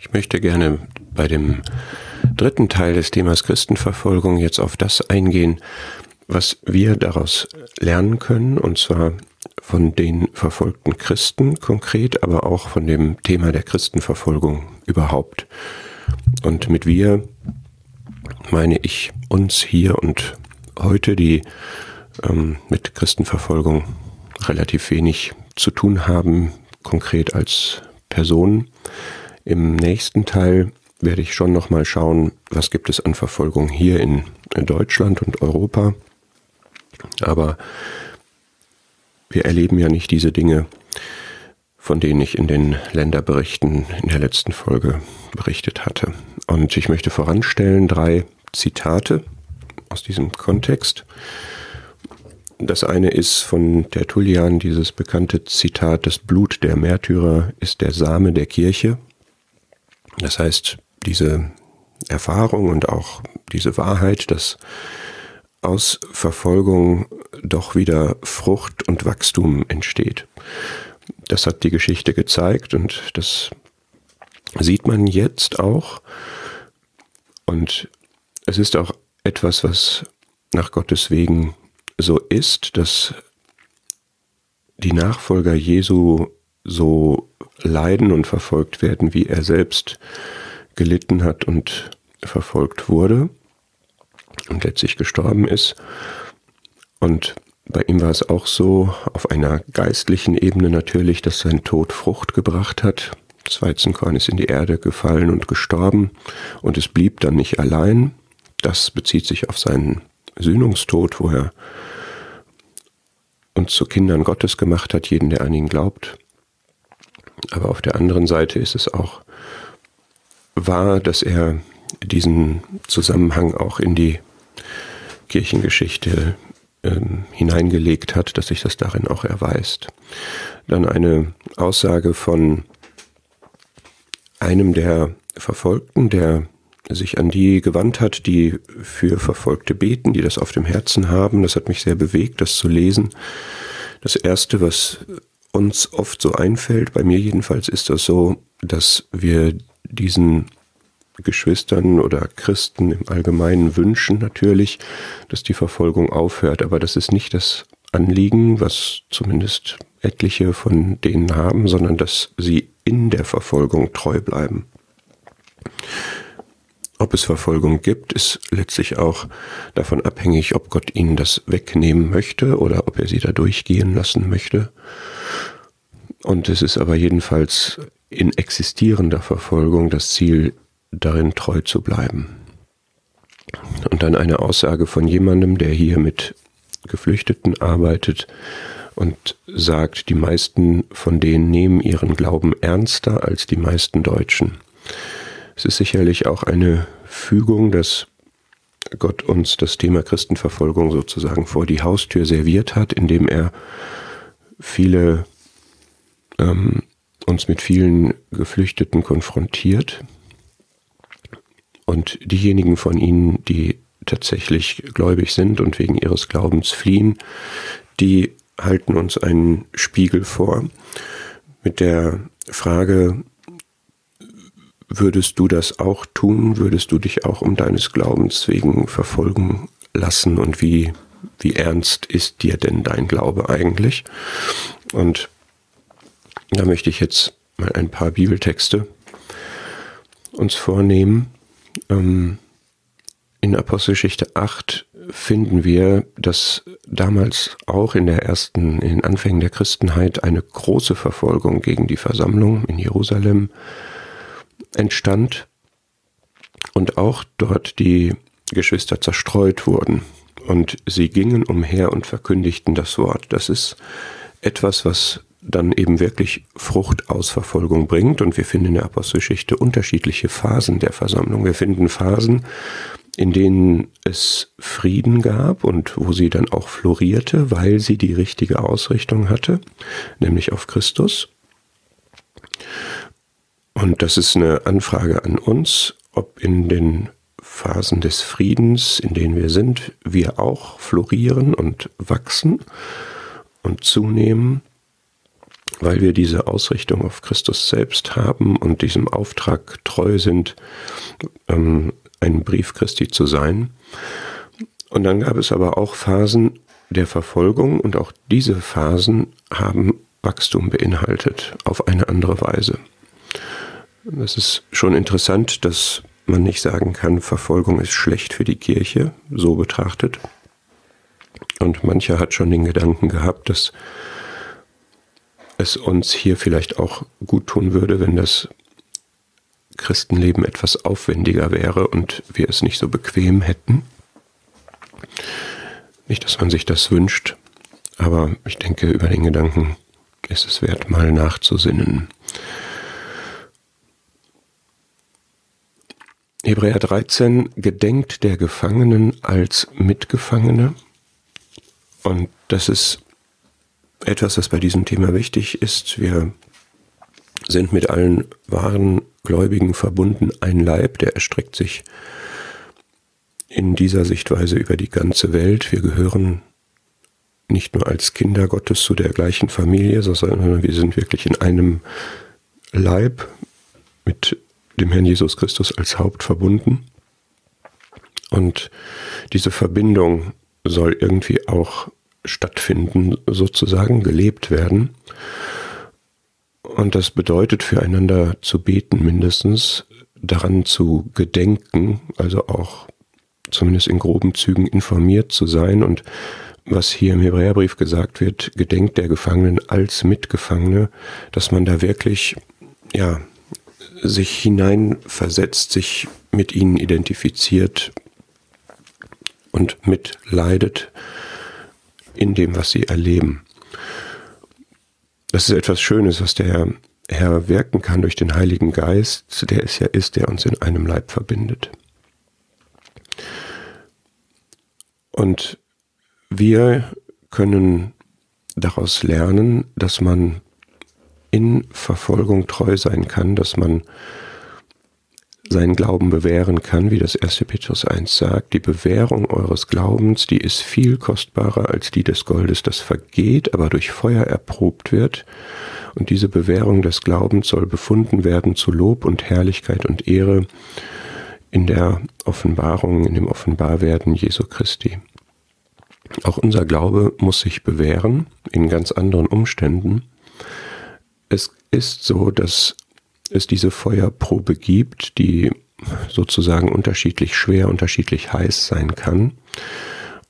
Ich möchte gerne bei dem dritten Teil des Themas Christenverfolgung jetzt auf das eingehen, was wir daraus lernen können, und zwar von den verfolgten Christen konkret, aber auch von dem Thema der Christenverfolgung überhaupt. Und mit wir meine ich uns hier und heute, die ähm, mit Christenverfolgung relativ wenig zu tun haben, konkret als Personen. Im nächsten Teil werde ich schon nochmal schauen, was gibt es an Verfolgung hier in Deutschland und Europa. Aber wir erleben ja nicht diese Dinge, von denen ich in den Länderberichten in der letzten Folge berichtet hatte. Und ich möchte voranstellen drei Zitate aus diesem Kontext. Das eine ist von Tertullian dieses bekannte Zitat, das Blut der Märtyrer ist der Same der Kirche. Das heißt, diese Erfahrung und auch diese Wahrheit, dass aus Verfolgung doch wieder Frucht und Wachstum entsteht. Das hat die Geschichte gezeigt und das sieht man jetzt auch. Und es ist auch etwas, was nach Gottes Wegen so ist, dass die Nachfolger Jesu so leiden und verfolgt werden, wie er selbst gelitten hat und verfolgt wurde und letztlich gestorben ist. Und bei ihm war es auch so, auf einer geistlichen Ebene natürlich, dass sein Tod Frucht gebracht hat. Das Weizenkorn ist in die Erde gefallen und gestorben und es blieb dann nicht allein. Das bezieht sich auf seinen Sühnungstod, wo er uns zu Kindern Gottes gemacht hat, jeden, der an ihn glaubt. Aber auf der anderen Seite ist es auch wahr, dass er diesen Zusammenhang auch in die Kirchengeschichte ähm, hineingelegt hat, dass sich das darin auch erweist. Dann eine Aussage von einem der Verfolgten, der sich an die gewandt hat, die für Verfolgte beten, die das auf dem Herzen haben. Das hat mich sehr bewegt, das zu lesen. Das Erste, was uns oft so einfällt, bei mir jedenfalls ist das so, dass wir diesen Geschwistern oder Christen im Allgemeinen wünschen natürlich, dass die Verfolgung aufhört. Aber das ist nicht das Anliegen, was zumindest etliche von denen haben, sondern dass sie in der Verfolgung treu bleiben. Ob es Verfolgung gibt, ist letztlich auch davon abhängig, ob Gott ihnen das wegnehmen möchte oder ob er sie da durchgehen lassen möchte. Und es ist aber jedenfalls in existierender Verfolgung das Ziel, darin treu zu bleiben. Und dann eine Aussage von jemandem, der hier mit Geflüchteten arbeitet und sagt, die meisten von denen nehmen ihren Glauben ernster als die meisten Deutschen. Es ist sicherlich auch eine Fügung, dass Gott uns das Thema Christenverfolgung sozusagen vor die Haustür serviert hat, indem er viele ähm, uns mit vielen Geflüchteten konfrontiert, und diejenigen von ihnen, die tatsächlich gläubig sind und wegen ihres Glaubens fliehen, die halten uns einen Spiegel vor mit der Frage, würdest du das auch tun? Würdest du dich auch um deines Glaubens wegen verfolgen lassen? Und wie, wie ernst ist dir denn dein Glaube eigentlich? Und da möchte ich jetzt mal ein paar Bibeltexte uns vornehmen, ähm, in Apostelgeschichte 8 finden wir, dass damals auch in der ersten, in den Anfängen der Christenheit eine große Verfolgung gegen die Versammlung in Jerusalem entstand und auch dort die Geschwister zerstreut wurden. Und sie gingen umher und verkündigten das Wort. Das ist etwas, was dann eben wirklich Frucht aus Verfolgung bringt. Und wir finden in der Apostelgeschichte unterschiedliche Phasen der Versammlung. Wir finden Phasen, in denen es Frieden gab und wo sie dann auch florierte, weil sie die richtige Ausrichtung hatte, nämlich auf Christus. Und das ist eine Anfrage an uns, ob in den Phasen des Friedens, in denen wir sind, wir auch florieren und wachsen und zunehmen weil wir diese Ausrichtung auf Christus selbst haben und diesem Auftrag treu sind, ähm, ein Brief Christi zu sein. Und dann gab es aber auch Phasen der Verfolgung und auch diese Phasen haben Wachstum beinhaltet auf eine andere Weise. Es ist schon interessant, dass man nicht sagen kann, Verfolgung ist schlecht für die Kirche, so betrachtet. Und mancher hat schon den Gedanken gehabt, dass es uns hier vielleicht auch gut tun würde, wenn das Christenleben etwas aufwendiger wäre und wir es nicht so bequem hätten. Nicht, dass man sich das wünscht, aber ich denke, über den Gedanken ist es wert, mal nachzusinnen. Hebräer 13 gedenkt der Gefangenen als Mitgefangene. Und das ist etwas, das bei diesem Thema wichtig ist. Wir sind mit allen wahren Gläubigen verbunden. Ein Leib, der erstreckt sich in dieser Sichtweise über die ganze Welt. Wir gehören nicht nur als Kinder Gottes zu der gleichen Familie, sondern wir sind wirklich in einem Leib mit dem Herrn Jesus Christus als Haupt verbunden. Und diese Verbindung soll irgendwie auch stattfinden, sozusagen gelebt werden. Und das bedeutet füreinander zu beten, mindestens daran zu gedenken, also auch zumindest in groben Zügen informiert zu sein und was hier im Hebräerbrief gesagt wird, gedenkt der Gefangenen als Mitgefangene, dass man da wirklich, ja, sich hineinversetzt, sich mit ihnen identifiziert und mitleidet in dem, was sie erleben. Das ist etwas Schönes, was der Herr wirken kann durch den Heiligen Geist, der es ja ist, der uns in einem Leib verbindet. Und wir können daraus lernen, dass man in Verfolgung treu sein kann, dass man seinen Glauben bewähren kann, wie das 1. Petrus 1 sagt. Die Bewährung eures Glaubens, die ist viel kostbarer als die des Goldes, das vergeht, aber durch Feuer erprobt wird. Und diese Bewährung des Glaubens soll befunden werden zu Lob und Herrlichkeit und Ehre in der Offenbarung, in dem Offenbarwerden Jesu Christi. Auch unser Glaube muss sich bewähren in ganz anderen Umständen. Es ist so, dass es diese Feuerprobe gibt, die sozusagen unterschiedlich schwer, unterschiedlich heiß sein kann.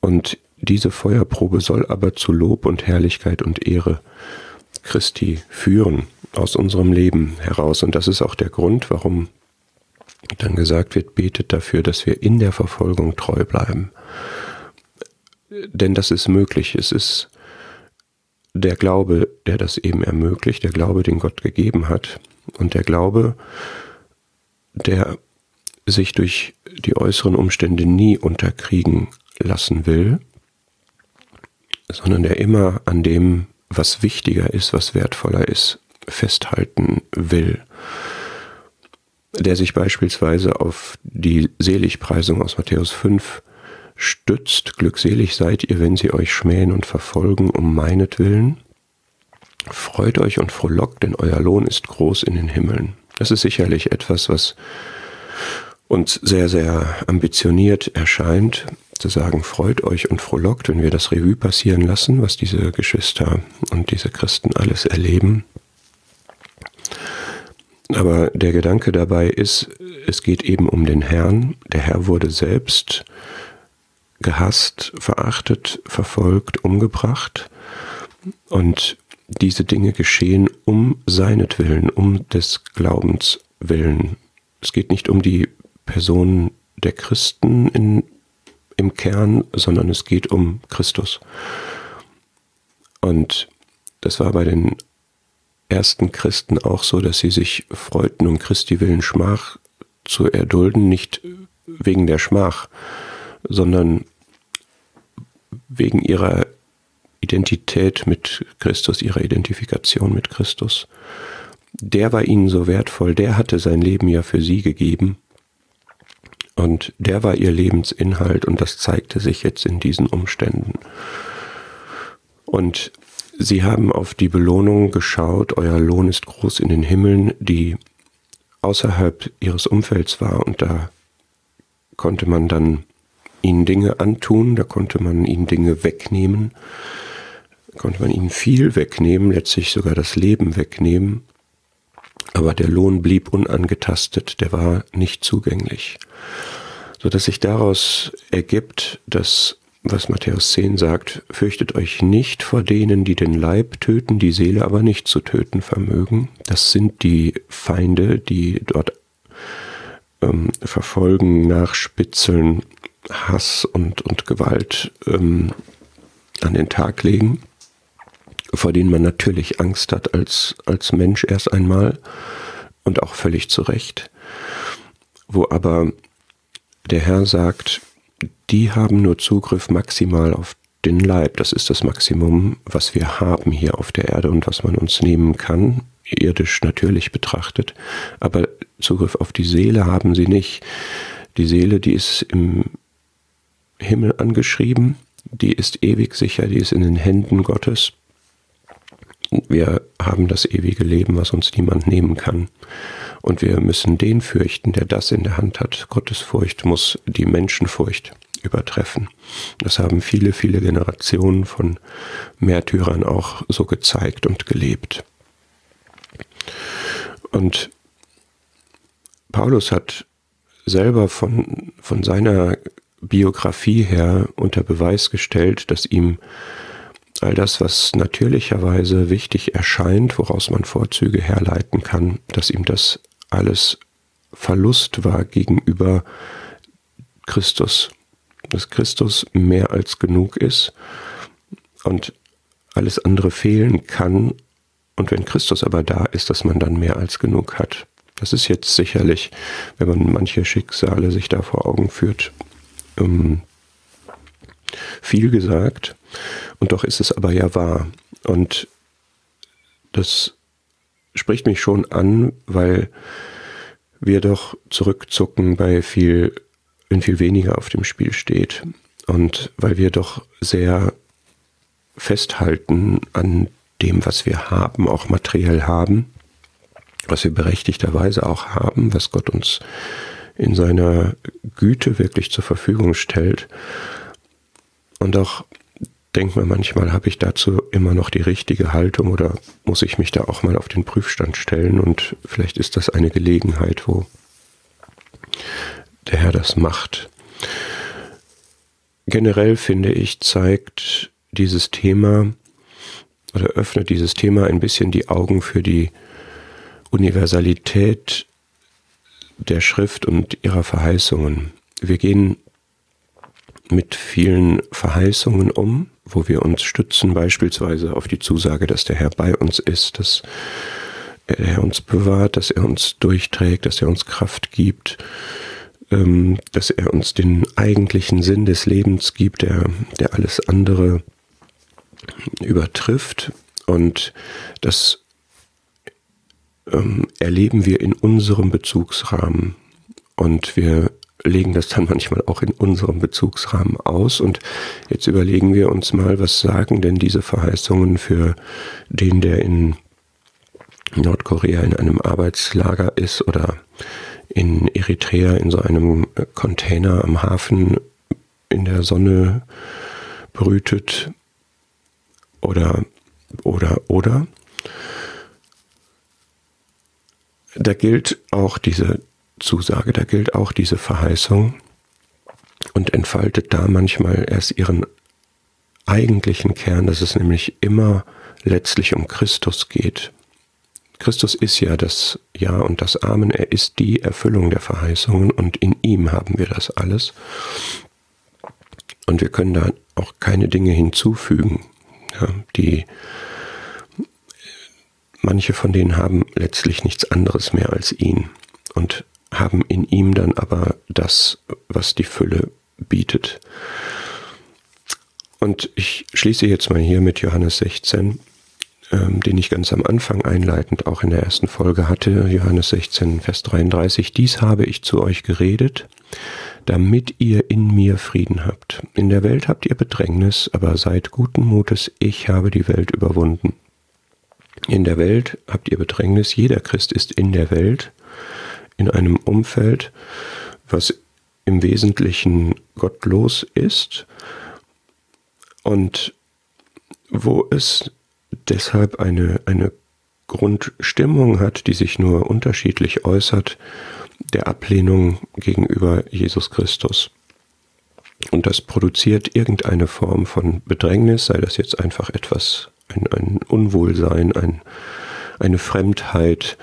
Und diese Feuerprobe soll aber zu Lob und Herrlichkeit und Ehre Christi führen aus unserem Leben heraus. Und das ist auch der Grund, warum dann gesagt wird, betet dafür, dass wir in der Verfolgung treu bleiben. Denn das ist möglich. Es ist der Glaube, der das eben ermöglicht, der Glaube, den Gott gegeben hat. Und der Glaube, der sich durch die äußeren Umstände nie unterkriegen lassen will, sondern der immer an dem, was wichtiger ist, was wertvoller ist, festhalten will. Der sich beispielsweise auf die Seligpreisung aus Matthäus 5 stützt, glückselig seid ihr, wenn sie euch schmähen und verfolgen um meinetwillen. Freut euch und frohlockt, denn euer Lohn ist groß in den Himmeln. Das ist sicherlich etwas, was uns sehr, sehr ambitioniert erscheint, zu sagen, freut euch und frohlockt, wenn wir das Revue passieren lassen, was diese Geschwister und diese Christen alles erleben. Aber der Gedanke dabei ist, es geht eben um den Herrn. Der Herr wurde selbst gehasst, verachtet, verfolgt, umgebracht. Und diese Dinge geschehen um seinetwillen, um des Glaubens willen. Es geht nicht um die Person der Christen in, im Kern, sondern es geht um Christus. Und das war bei den ersten Christen auch so, dass sie sich freuten, um Christi willen Schmach zu erdulden, nicht wegen der Schmach, sondern wegen ihrer Identität mit Christus, ihrer Identifikation mit Christus. Der war ihnen so wertvoll, der hatte sein Leben ja für sie gegeben. Und der war ihr Lebensinhalt und das zeigte sich jetzt in diesen Umständen. Und Sie haben auf die Belohnung geschaut, euer Lohn ist groß in den Himmeln, die außerhalb ihres Umfelds war und da konnte man dann ihnen Dinge antun, da konnte man ihnen Dinge wegnehmen, konnte man ihnen viel wegnehmen, letztlich sogar das Leben wegnehmen, aber der Lohn blieb unangetastet, der war nicht zugänglich, so dass sich daraus ergibt, dass was Matthäus 10 sagt, fürchtet euch nicht vor denen, die den Leib töten, die Seele aber nicht zu töten vermögen. Das sind die Feinde, die dort ähm, verfolgen, nachspitzeln, Hass und, und Gewalt ähm, an den Tag legen, vor denen man natürlich Angst hat als, als Mensch erst einmal und auch völlig zu Recht, wo aber der Herr sagt, die haben nur Zugriff maximal auf den Leib. Das ist das Maximum, was wir haben hier auf der Erde und was man uns nehmen kann, irdisch natürlich betrachtet. Aber Zugriff auf die Seele haben sie nicht. Die Seele, die ist im Himmel angeschrieben, die ist ewig sicher, die ist in den Händen Gottes. Wir haben das ewige Leben, was uns niemand nehmen kann. Und wir müssen den fürchten, der das in der Hand hat. Gottes Furcht muss die Menschenfurcht übertreffen. Das haben viele, viele Generationen von Märtyrern auch so gezeigt und gelebt. Und Paulus hat selber von, von seiner Biografie her unter Beweis gestellt, dass ihm all das, was natürlicherweise wichtig erscheint, woraus man Vorzüge herleiten kann, dass ihm das alles Verlust war gegenüber Christus. Dass Christus mehr als genug ist und alles andere fehlen kann. Und wenn Christus aber da ist, dass man dann mehr als genug hat. Das ist jetzt sicherlich, wenn man manche Schicksale sich da vor Augen führt, ähm, viel gesagt. Und doch ist es aber ja wahr. Und das spricht mich schon an, weil wir doch zurückzucken bei viel, wenn viel weniger auf dem Spiel steht. Und weil wir doch sehr festhalten an dem, was wir haben, auch materiell haben, was wir berechtigterweise auch haben, was Gott uns in seiner Güte wirklich zur Verfügung stellt. Und auch denkt man manchmal, habe ich dazu immer noch die richtige Haltung oder muss ich mich da auch mal auf den Prüfstand stellen und vielleicht ist das eine Gelegenheit, wo der Herr das macht. Generell finde ich, zeigt dieses Thema oder öffnet dieses Thema ein bisschen die Augen für die Universalität der Schrift und ihrer Verheißungen. Wir gehen mit vielen Verheißungen um, wo wir uns stützen, beispielsweise auf die Zusage, dass der Herr bei uns ist, dass er uns bewahrt, dass er uns durchträgt, dass er uns Kraft gibt, ähm, dass er uns den eigentlichen Sinn des Lebens gibt, der, der alles andere übertrifft. Und das ähm, erleben wir in unserem Bezugsrahmen. Und wir legen das dann manchmal auch in unserem Bezugsrahmen aus. Und jetzt überlegen wir uns mal, was sagen denn diese Verheißungen für den, der in Nordkorea in einem Arbeitslager ist oder in Eritrea in so einem Container am Hafen in der Sonne brütet oder oder oder da gilt auch diese Zusage, da gilt auch diese Verheißung und entfaltet da manchmal erst ihren eigentlichen Kern, dass es nämlich immer letztlich um Christus geht. Christus ist ja das Ja und das Amen, er ist die Erfüllung der Verheißungen und in ihm haben wir das alles. Und wir können da auch keine Dinge hinzufügen, ja, die manche von denen haben letztlich nichts anderes mehr als ihn. Und haben in ihm dann aber das, was die Fülle bietet. Und ich schließe jetzt mal hier mit Johannes 16, ähm, den ich ganz am Anfang einleitend auch in der ersten Folge hatte. Johannes 16, Vers 33. Dies habe ich zu euch geredet, damit ihr in mir Frieden habt. In der Welt habt ihr Bedrängnis, aber seid guten Mutes, ich habe die Welt überwunden. In der Welt habt ihr Bedrängnis, jeder Christ ist in der Welt, in einem Umfeld, was im Wesentlichen gottlos ist und wo es deshalb eine, eine Grundstimmung hat, die sich nur unterschiedlich äußert, der Ablehnung gegenüber Jesus Christus. Und das produziert irgendeine Form von Bedrängnis, sei das jetzt einfach etwas, ein, ein Unwohlsein, ein, eine Fremdheit,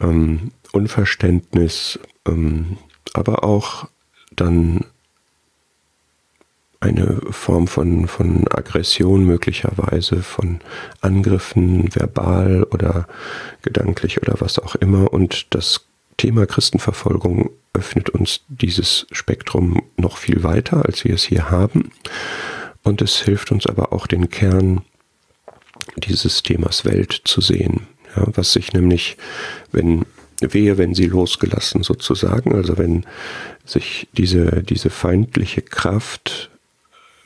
ähm, Unverständnis, ähm, aber auch dann eine Form von, von Aggression möglicherweise, von Angriffen verbal oder gedanklich oder was auch immer. Und das Thema Christenverfolgung öffnet uns dieses Spektrum noch viel weiter, als wir es hier haben. Und es hilft uns aber auch den Kern dieses Themas Welt zu sehen. Ja, was sich nämlich, wenn wehe, wenn sie losgelassen sozusagen, also wenn sich diese, diese feindliche Kraft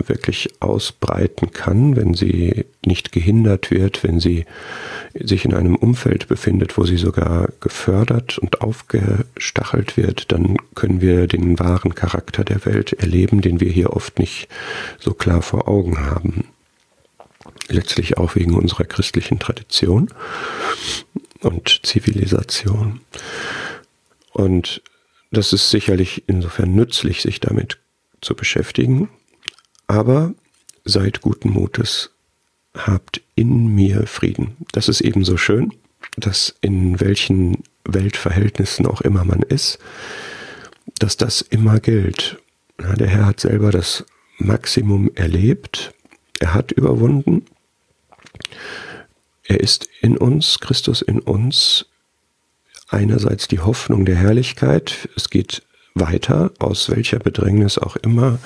wirklich ausbreiten kann, wenn sie nicht gehindert wird, wenn sie sich in einem Umfeld befindet, wo sie sogar gefördert und aufgestachelt wird, dann können wir den wahren Charakter der Welt erleben, den wir hier oft nicht so klar vor Augen haben. Letztlich auch wegen unserer christlichen Tradition und Zivilisation. Und das ist sicherlich insofern nützlich, sich damit zu beschäftigen. Aber seid guten Mutes, habt in mir Frieden. Das ist ebenso schön, dass in welchen Weltverhältnissen auch immer man ist, dass das immer gilt. Der Herr hat selber das Maximum erlebt, er hat überwunden, er ist in uns, Christus in uns, einerseits die Hoffnung der Herrlichkeit, es geht weiter, aus welcher Bedrängnis auch immer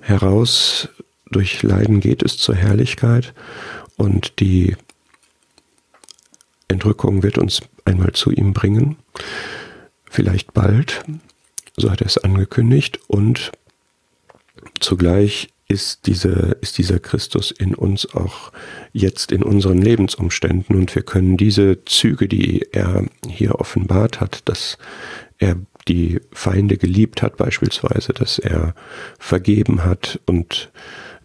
heraus, durch Leiden geht es zur Herrlichkeit und die Entrückung wird uns einmal zu ihm bringen, vielleicht bald, so hat er es angekündigt, und zugleich ist, diese, ist dieser Christus in uns auch jetzt in unseren Lebensumständen. Und wir können diese Züge, die er hier offenbart hat, dass er die Feinde geliebt hat beispielsweise, dass er vergeben hat und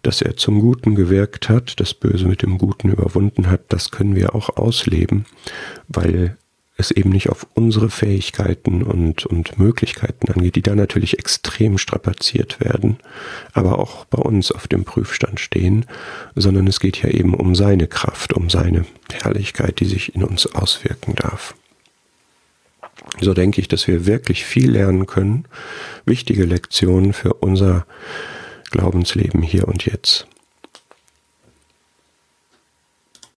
dass er zum Guten gewirkt hat, das Böse mit dem Guten überwunden hat, das können wir auch ausleben, weil es eben nicht auf unsere Fähigkeiten und, und Möglichkeiten angeht, die da natürlich extrem strapaziert werden, aber auch bei uns auf dem Prüfstand stehen, sondern es geht ja eben um seine Kraft, um seine Herrlichkeit, die sich in uns auswirken darf. So denke ich, dass wir wirklich viel lernen können, wichtige Lektionen für unser Glaubensleben hier und jetzt.